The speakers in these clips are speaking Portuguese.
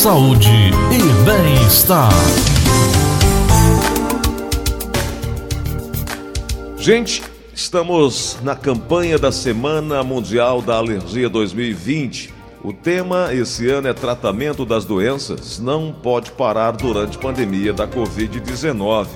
saúde e bem-estar. Gente, estamos na campanha da Semana Mundial da Alergia 2020. O tema esse ano é tratamento das doenças não pode parar durante a pandemia da Covid-19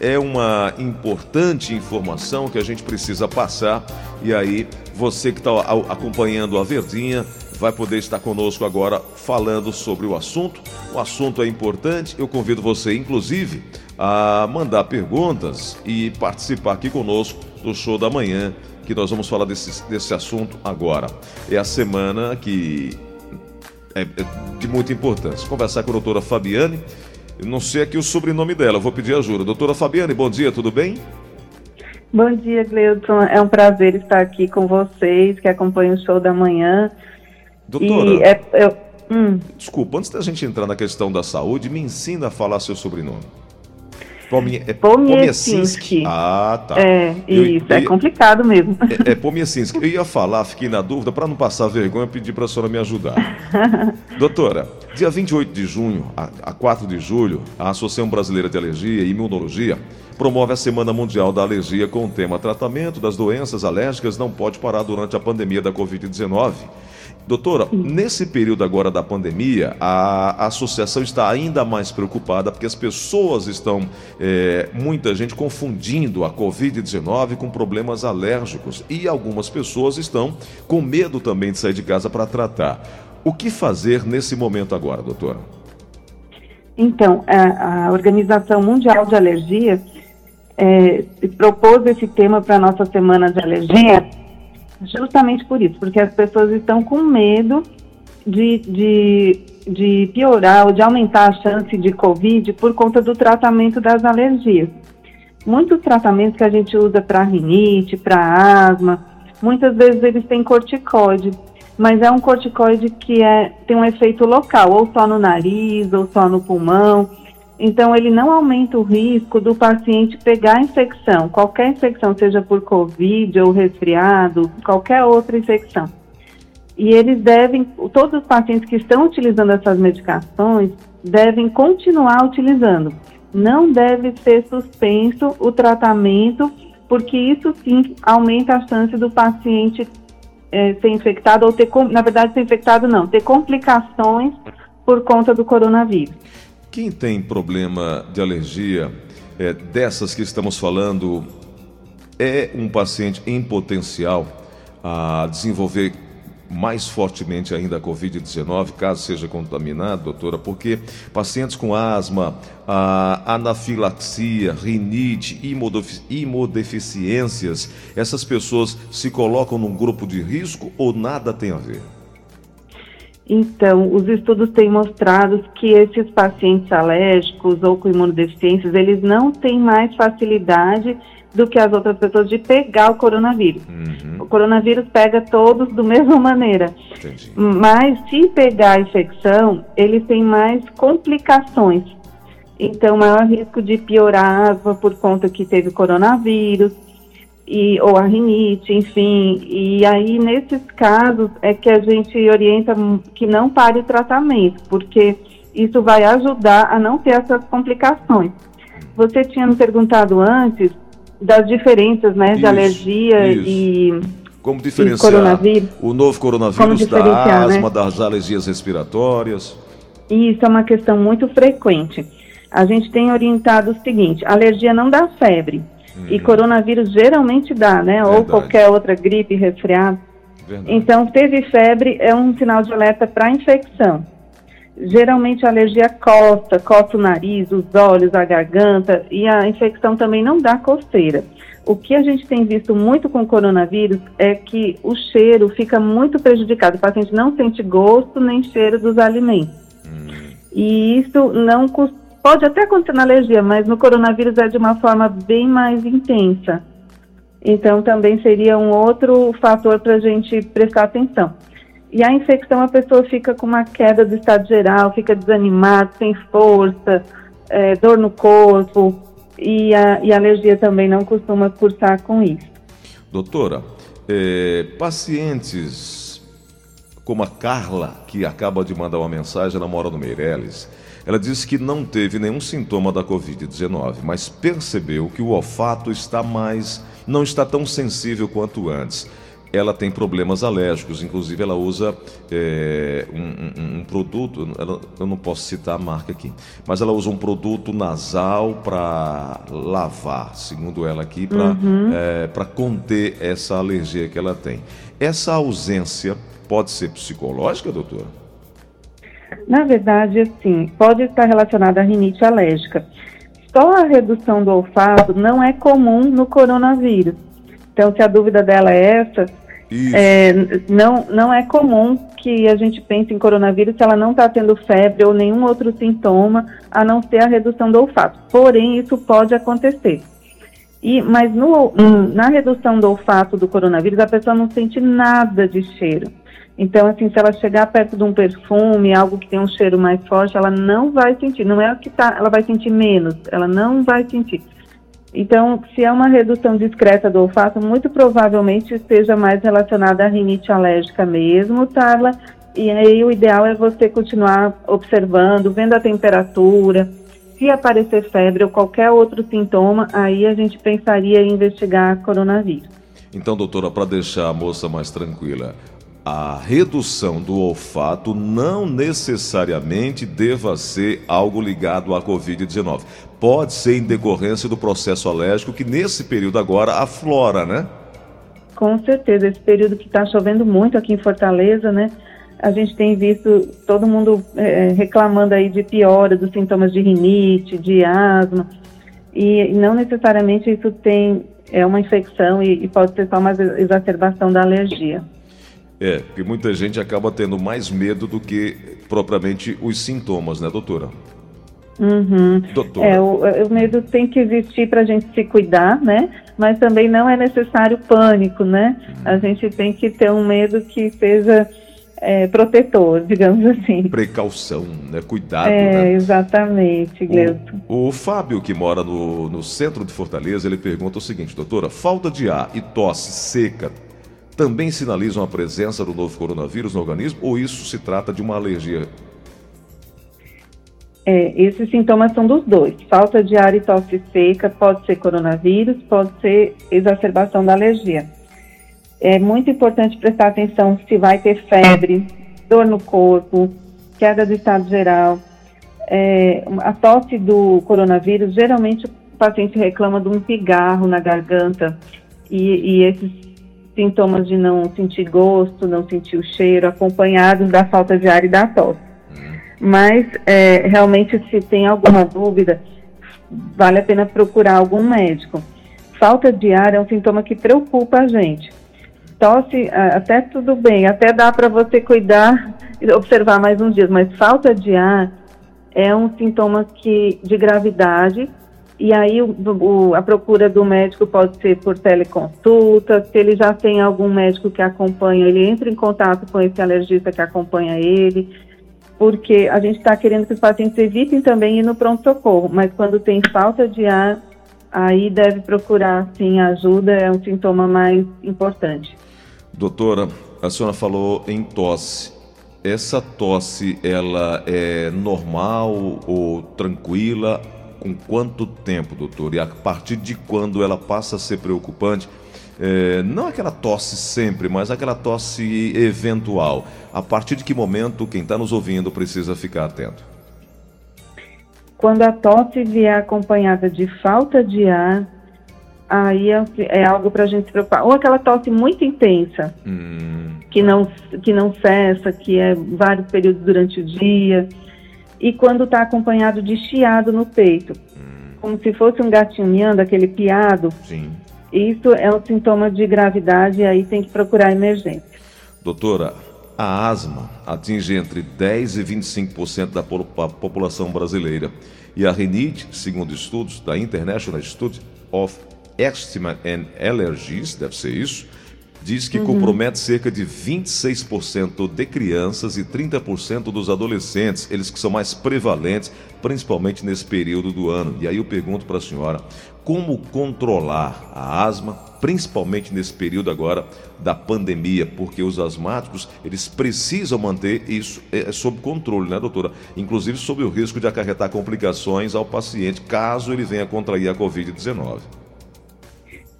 é uma importante informação que a gente precisa passar. E aí, você que está acompanhando a Verdinha vai poder estar conosco agora falando sobre o assunto. O assunto é importante. Eu convido você, inclusive, a mandar perguntas e participar aqui conosco do show da manhã, que nós vamos falar desse, desse assunto agora. É a semana que é, é de muita importância. Conversar com a doutora Fabiane eu não sei aqui o sobrenome dela, vou pedir ajuda. Doutora Fabiane, bom dia, tudo bem? Bom dia, Gleudson. É um prazer estar aqui com vocês que acompanham o show da manhã. Doutora, é, eu, hum. desculpa, antes da gente entrar na questão da saúde, me ensina a falar seu sobrenome. Pomie, é. Ah, tá. É, eu, isso, eu, é complicado mesmo. É, é Pomiecinski. Eu ia falar, fiquei na dúvida, para não passar vergonha, pedi para a senhora me ajudar. Doutora, dia 28 de junho a, a 4 de julho, a Associação Brasileira de Alergia e Imunologia promove a Semana Mundial da Alergia com o tema Tratamento das doenças alérgicas não pode parar durante a pandemia da Covid-19. Doutora, nesse período agora da pandemia, a, a, associação está ainda mais preocupada porque as pessoas estão, é, muita gente, confundindo a Covid-19 com problemas alérgicos e algumas pessoas estão com medo também de sair de casa para tratar. O que fazer nesse momento agora, doutora? Então, a, a Organização Mundial de Alergia é, propôs esse tema para a nossa semana de alergia Justamente por isso, porque as pessoas estão com medo de, de, de piorar ou de aumentar a chance de Covid por conta do tratamento das alergias. Muitos tratamentos que a gente usa para rinite, para asma, muitas vezes eles têm corticoide, mas é um corticoide que é, tem um efeito local, ou só no nariz, ou só no pulmão. Então, ele não aumenta o risco do paciente pegar infecção, qualquer infecção, seja por Covid ou resfriado, qualquer outra infecção. E eles devem, todos os pacientes que estão utilizando essas medicações, devem continuar utilizando. Não deve ser suspenso o tratamento, porque isso sim aumenta a chance do paciente é, ser infectado ou ter, na verdade, ser infectado não, ter complicações por conta do coronavírus. Quem tem problema de alergia, é, dessas que estamos falando, é um paciente em potencial a desenvolver mais fortemente ainda a Covid-19, caso seja contaminado, doutora, porque pacientes com asma, anafilaxia, rinite, imodeficiências, essas pessoas se colocam num grupo de risco ou nada tem a ver? Então, os estudos têm mostrado que esses pacientes alérgicos ou com imunodeficiências, eles não têm mais facilidade do que as outras pessoas de pegar o coronavírus. Uhum. O coronavírus pega todos da mesma maneira. Entendi. Mas se pegar a infecção, eles têm mais complicações. Então, maior risco de piorar asma por conta que teve coronavírus e, ou a rinite, enfim. E aí, nesses casos, é que a gente orienta que não pare o tratamento, porque isso vai ajudar a não ter essas complicações. Você tinha me perguntado antes das diferenças, né, isso, de alergia isso. e como diferenciar o novo coronavírus da asma, né? das alergias respiratórias? Isso é uma questão muito frequente. A gente tem orientado o seguinte: alergia não dá febre, e uhum. coronavírus geralmente dá, né? Verdade. Ou qualquer outra gripe, resfriado. Verdade. Então, teve febre é um sinal de alerta para infecção. Geralmente a alergia costa, coça o nariz, os olhos, a garganta e a infecção também não dá coceira. O que a gente tem visto muito com o coronavírus é que o cheiro fica muito prejudicado. O paciente não sente gosto nem cheiro dos alimentos. Hum. E isso não costuma Pode até acontecer na alergia, mas no coronavírus é de uma forma bem mais intensa. Então, também seria um outro fator para a gente prestar atenção. E a infecção, a pessoa fica com uma queda do estado geral, fica desanimada, sem força, é, dor no corpo, e a, e a, alergia também não costuma cursar com isso. Doutora, é, pacientes como a Carla, que acaba de mandar uma mensagem, ela mora no Meireles. Ela disse que não teve nenhum sintoma da Covid-19, mas percebeu que o olfato está mais. não está tão sensível quanto antes. Ela tem problemas alérgicos, inclusive ela usa é, um, um, um, produto, ela, eu não posso citar a marca aqui, mas ela usa um produto nasal para lavar, segundo ela aqui, para uhum. é, conter essa alergia que ela tem. Essa ausência pode ser psicológica, doutora? Na verdade, assim, pode estar relacionada à rinite alérgica. Só a redução do olfato não é comum no coronavírus. Então, se a dúvida dela é essa, é, não, não é comum que a gente pense em coronavírus se ela não está tendo febre ou nenhum outro sintoma, a não ser a redução do olfato. Porém, isso pode acontecer. E, mas no, na redução do olfato do coronavírus, a pessoa não sente nada de cheiro. Então, assim, se ela chegar perto de um perfume, algo que tem um cheiro mais forte, ela não vai sentir. Não é o que tá, ela vai sentir menos, ela não vai sentir. Então, se é uma redução discreta do olfato, muito provavelmente esteja mais relacionada à rinite alérgica mesmo, Tarla. E aí o ideal é você continuar observando, vendo a temperatura. Se aparecer febre ou qualquer outro sintoma, aí a gente pensaria em investigar coronavírus. Então, doutora, para deixar a moça mais tranquila, a redução do olfato não necessariamente deva ser algo ligado à Covid-19. Pode ser em decorrência do processo alérgico que nesse período agora aflora, né? Com certeza, esse período que está chovendo muito aqui em Fortaleza, né? A gente tem visto todo mundo é, reclamando aí de piora dos sintomas de rinite, de asma, e não necessariamente isso tem é uma infecção e, e pode ser só uma exacerbação da alergia. É, porque muita gente acaba tendo mais medo do que propriamente os sintomas, né, doutora? Uhum. Doutora. É, o, o medo tem que existir para a gente se cuidar, né? Mas também não é necessário pânico, né? Uhum. A gente tem que ter um medo que seja é, protetor, digamos assim. Precaução, né? Cuidado, é, né? Exatamente, Gleuton. O, o, Fábio, que mora no, no centro de Fortaleza, ele pergunta o seguinte, doutora, falta de ar e tosse seca também sinalizam a presença do novo coronavírus no organismo ou isso se trata de uma alergia? É, esses sintomas são dos dois. Falta de ar e tosse seca pode ser coronavírus, pode ser exacerbação da alergia. É muito importante prestar atenção se vai ter febre, dor no corpo, queda do estado geral. É, a tosse do coronavírus, geralmente o paciente reclama de um pigarro na garganta e, e esses sintomas de não sentir gosto, não sentir o cheiro, acompanhados da falta de ar e da tosse. Uhum. Mas, é, realmente, se tem alguma dúvida, vale a pena procurar algum médico. Falta de ar é um sintoma que preocupa a gente. Tosse, até tudo bem, até dá para você cuidar e observar mais uns dias, mas falta de ar é um sintoma que, de gravidade e aí o, o, a procura do médico pode ser por teleconsulta, se ele já tem algum médico que acompanha, ele entra em contato com esse alergista que acompanha ele, porque a gente está querendo que os pacientes evitem também ir no pronto-socorro, mas quando tem falta de ar, aí deve procurar sim ajuda, é um sintoma mais importante. Doutora, a senhora falou em tosse. Essa tosse, ela é normal ou tranquila? Com quanto tempo, doutor? E a partir de quando ela passa a ser preocupante? É, não aquela tosse sempre, mas aquela tosse eventual. A partir de que momento quem está nos ouvindo precisa ficar atento? Quando a tosse vier acompanhada de falta de ar, aí é, é algo para a gente se preocupar. Ou aquela tosse muito intensa, hum. que, não, que não cessa, que é vários períodos durante o dia e quando está acompanhado de chiado no peito, hum. como se fosse um gatinho miando, aquele piado. Sim. Isso é um sintoma de gravidade e aí tem que procurar emergência. Doutora, a asma atinge entre 10 e 25% da população brasileira. E a rinite, segundo estudos da International Institute of Asthma and Allergies, deve ser isso, diz que uhum. compromete cerca de 26% de crianças e 30% dos adolescentes, eles que são mais prevalentes, principalmente nesse período do ano. E aí eu pergunto para a senhora, como controlar a asma principalmente nesse período agora da pandemia, porque os asmáticos, eles precisam manter isso é, é sob controle, né, doutora? Inclusive sob o risco de acarretar complicações ao paciente, caso ele venha contrair a Covid-19.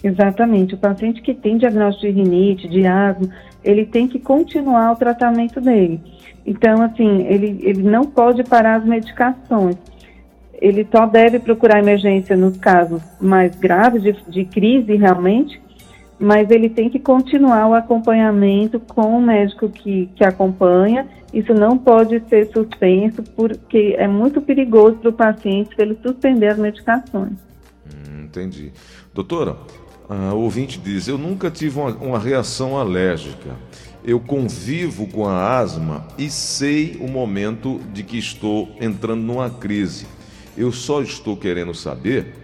Exatamente. O paciente que tem diagnóstico de rinite, de asma, ele tem que continuar o tratamento dele. Então, assim, ele, ele não pode parar as medicações. Ele só deve procurar emergência nos casos mais graves, de, de crise realmente, mas ele tem que continuar o acompanhamento com o médico que, que acompanha. Isso não pode ser suspenso, porque é muito perigoso para o paciente se ele suspender as medicações. Hum, entendi. Doutora, a ouvinte diz: Eu nunca tive uma, uma reação alérgica. Eu convivo com a asma e sei o momento de que estou entrando numa crise. Eu só estou querendo saber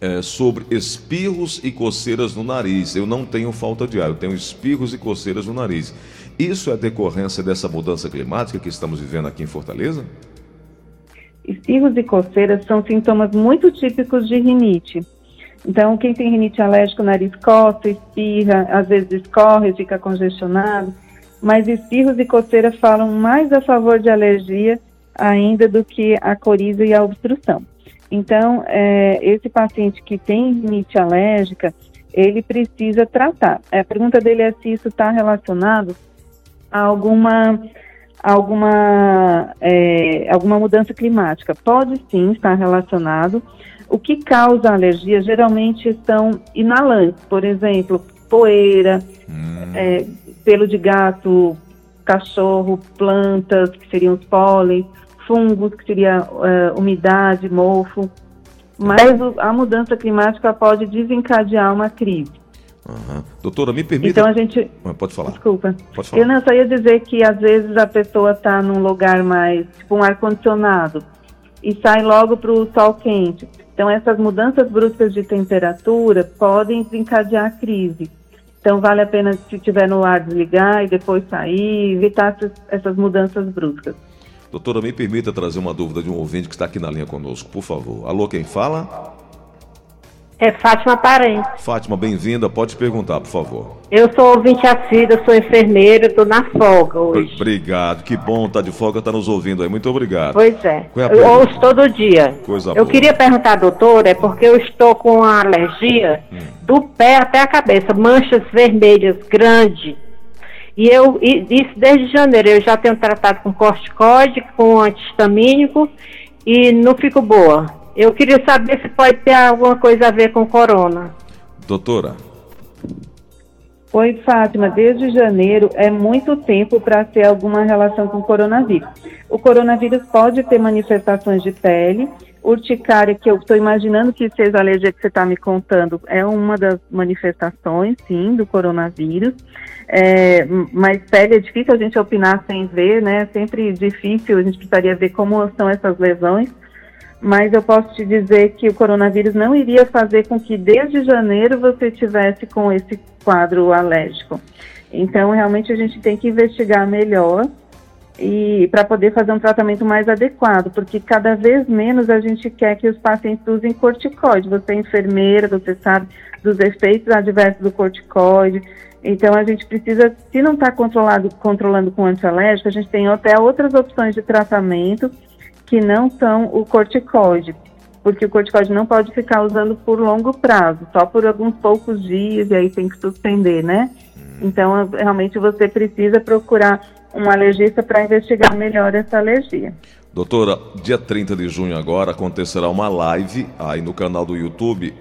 é, sobre espirros e coceiras no nariz. Eu não tenho falta de ar, eu tenho espirros e coceiras no nariz. Isso é decorrência dessa mudança climática que estamos vivendo aqui em Fortaleza? Espirros e coceiras são sintomas muito típicos de rinite. Então, quem tem rinite alérgica, o nariz coça, espirra, às vezes escorre, fica congestionado. Mas espirros e coceira falam mais a favor de alergia ainda do que a coriza e a obstrução. Então, é, esse paciente que tem rinite alérgica, ele precisa tratar. A pergunta dele é se isso está relacionado a alguma alguma é, alguma mudança climática. Pode sim estar relacionado, o que causa alergia geralmente são inalantes, por exemplo, poeira, hum. é, pelo de gato, cachorro, plantas, que seriam os pólen, fungos, que seria uh, umidade, mofo. Mas o, a mudança climática pode desencadear uma crise. Uhum. Doutora, me permita. Então a gente. Ah, pode falar. Desculpa. Pode falar. Eu não só ia dizer que às vezes a pessoa está num lugar mais, tipo um ar-condicionado, e sai logo para o sol quente. Então, essas mudanças bruscas de temperatura podem desencadear a crise. Então, vale a pena, se tiver no ar, desligar e depois sair, evitar essas mudanças bruscas. Doutora, me permita trazer uma dúvida de um ouvinte que está aqui na linha conosco, por favor. Alô, quem fala? É Fátima Parente. Fátima, bem-vinda. Pode perguntar, por favor. Eu sou ouvinte assídua, sou enfermeira, estou na folga hoje. Obrigado. Que bom, tá de folga, tá nos ouvindo aí. Muito obrigado. Pois é. é eu ouço todo dia. Coisa eu boa. queria perguntar, doutora, é porque eu estou com uma alergia hum. do pé até a cabeça, manchas vermelhas grandes. E eu, isso desde janeiro, eu já tenho tratado com corticoide, com antihistamínico e não fico boa. Eu queria saber se pode ter alguma coisa a ver com corona. Doutora. Oi, Fátima. Desde janeiro é muito tempo para ter alguma relação com coronavírus. O coronavírus pode ter manifestações de pele, urticária, que eu estou imaginando que seja a alergia que você está me contando, é uma das manifestações, sim, do coronavírus. É, mas pele é difícil a gente opinar sem ver, né? É sempre difícil, a gente precisaria ver como são essas lesões mas eu posso te dizer que o coronavírus não iria fazer com que desde janeiro você tivesse com esse quadro alérgico. Então, realmente a gente tem que investigar melhor e para poder fazer um tratamento mais adequado, porque cada vez menos a gente quer que os pacientes usem corticoide. Você é enfermeira, você sabe dos efeitos adversos do corticoide. Então a gente precisa, se não está controlado, controlando com antialérgico, a gente tem até outras opções de tratamento que não são o corticoide, porque o corticoide não pode ficar usando por longo prazo, só por alguns poucos dias e aí tem que suspender, né? Hum. Então, realmente você precisa procurar um alergista para investigar melhor essa alergia. Doutora, dia 30 de junho agora acontecerá uma live aí no canal do YouTube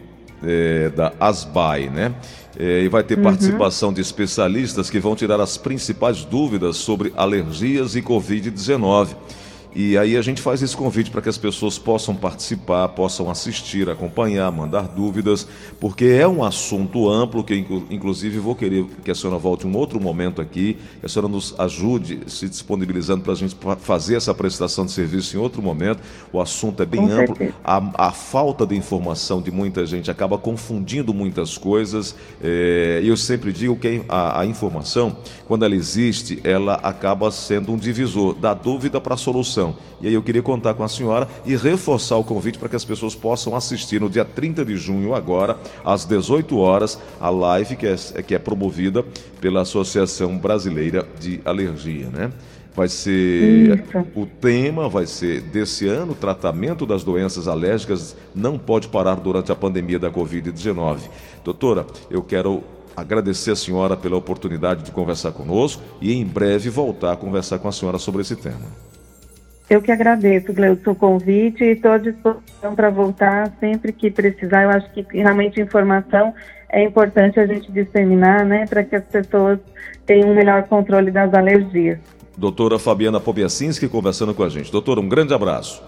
é, da Asbai, né? É, e vai ter uhum. participação de especialistas que vão tirar as principais dúvidas sobre alergias e Covid-19. E aí a gente faz esse convite para que as pessoas possam participar, possam assistir, acompanhar, mandar dúvidas, porque é um assunto amplo que inclusive vou querer que a senhora volte um outro momento aqui, que a senhora nos ajude se disponibilizando para a gente fazer essa prestação de serviço em outro momento. O assunto é bem Com amplo. A, a, falta de informação de muita gente acaba confundindo muitas coisas. É, e eu sempre digo que a, a informação, quando ela existe, ela acaba sendo um divisor da dúvida para a solução. E aí eu queria contar com a senhora e reforçar o convite para que as pessoas possam assistir no dia 30 de junho, agora, às 18 horas, a live que é, que é promovida pela Associação Brasileira de Alergia, né? Vai ser Isso. o tema vai ser desse ano, tratamento das doenças alérgicas não pode parar durante a pandemia da COVID-19. Doutora, eu quero agradecer a senhora pela oportunidade de conversar conosco e em breve voltar a conversar com a senhora sobre esse tema. Eu que agradeço, Gleudson, o convite e estou à disposição para voltar sempre que precisar. Eu acho que realmente informação é importante a gente disseminar, né, para que as pessoas tenham um melhor controle das alergias. Doutora Fabiana Pobiacinski conversando com a gente. Doutora, um grande abraço.